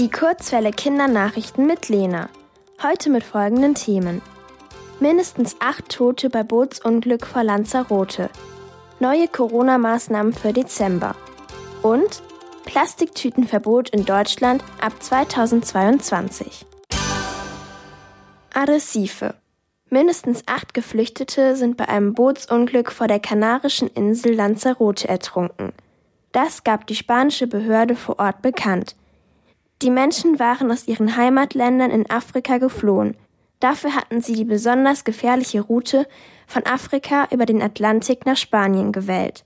Die Kurzwelle Kindernachrichten mit Lena. Heute mit folgenden Themen. Mindestens acht Tote bei Bootsunglück vor Lanzarote. Neue Corona-Maßnahmen für Dezember. Und Plastiktütenverbot in Deutschland ab 2022. Arrecife. Mindestens acht Geflüchtete sind bei einem Bootsunglück vor der kanarischen Insel Lanzarote ertrunken. Das gab die spanische Behörde vor Ort bekannt. Die Menschen waren aus ihren Heimatländern in Afrika geflohen. Dafür hatten sie die besonders gefährliche Route von Afrika über den Atlantik nach Spanien gewählt.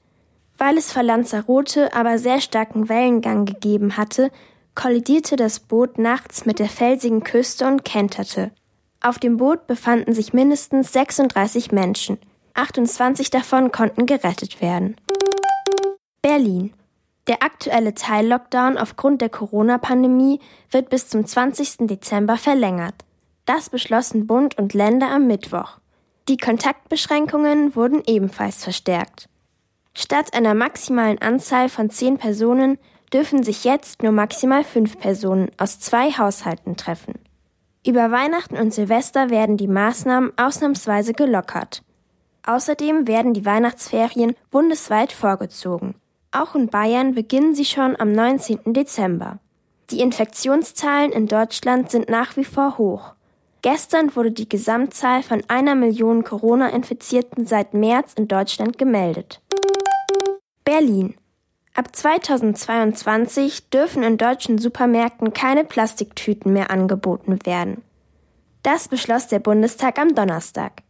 Weil es vor Lanzarote aber sehr starken Wellengang gegeben hatte, kollidierte das Boot nachts mit der felsigen Küste und kenterte. Auf dem Boot befanden sich mindestens 36 Menschen. 28 davon konnten gerettet werden. Berlin. Der aktuelle Teil-Lockdown aufgrund der Corona-Pandemie wird bis zum 20. Dezember verlängert. Das beschlossen Bund und Länder am Mittwoch. Die Kontaktbeschränkungen wurden ebenfalls verstärkt. Statt einer maximalen Anzahl von zehn Personen dürfen sich jetzt nur maximal fünf Personen aus zwei Haushalten treffen. Über Weihnachten und Silvester werden die Maßnahmen ausnahmsweise gelockert. Außerdem werden die Weihnachtsferien bundesweit vorgezogen. Auch in Bayern beginnen sie schon am 19. Dezember. Die Infektionszahlen in Deutschland sind nach wie vor hoch. Gestern wurde die Gesamtzahl von einer Million Corona-Infizierten seit März in Deutschland gemeldet. Berlin. Ab 2022 dürfen in deutschen Supermärkten keine Plastiktüten mehr angeboten werden. Das beschloss der Bundestag am Donnerstag.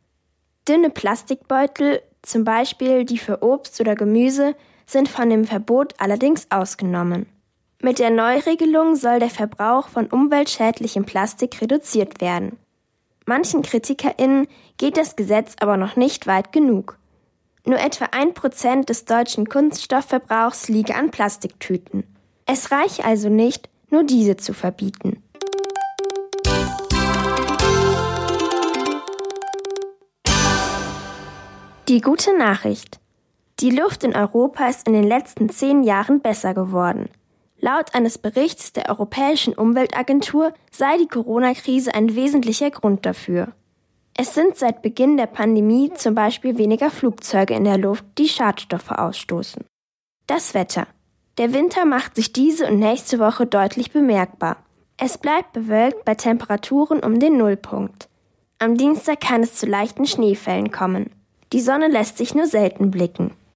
Dünne Plastikbeutel, zum Beispiel die für Obst oder Gemüse, sind von dem Verbot allerdings ausgenommen. Mit der Neuregelung soll der Verbrauch von umweltschädlichem Plastik reduziert werden. Manchen KritikerInnen geht das Gesetz aber noch nicht weit genug. Nur etwa ein Prozent des deutschen Kunststoffverbrauchs liege an Plastiktüten. Es reiche also nicht, nur diese zu verbieten. Die gute Nachricht. Die Luft in Europa ist in den letzten zehn Jahren besser geworden. Laut eines Berichts der Europäischen Umweltagentur sei die Corona-Krise ein wesentlicher Grund dafür. Es sind seit Beginn der Pandemie zum Beispiel weniger Flugzeuge in der Luft, die Schadstoffe ausstoßen. Das Wetter. Der Winter macht sich diese und nächste Woche deutlich bemerkbar. Es bleibt bewölkt bei Temperaturen um den Nullpunkt. Am Dienstag kann es zu leichten Schneefällen kommen. Die Sonne lässt sich nur selten blicken.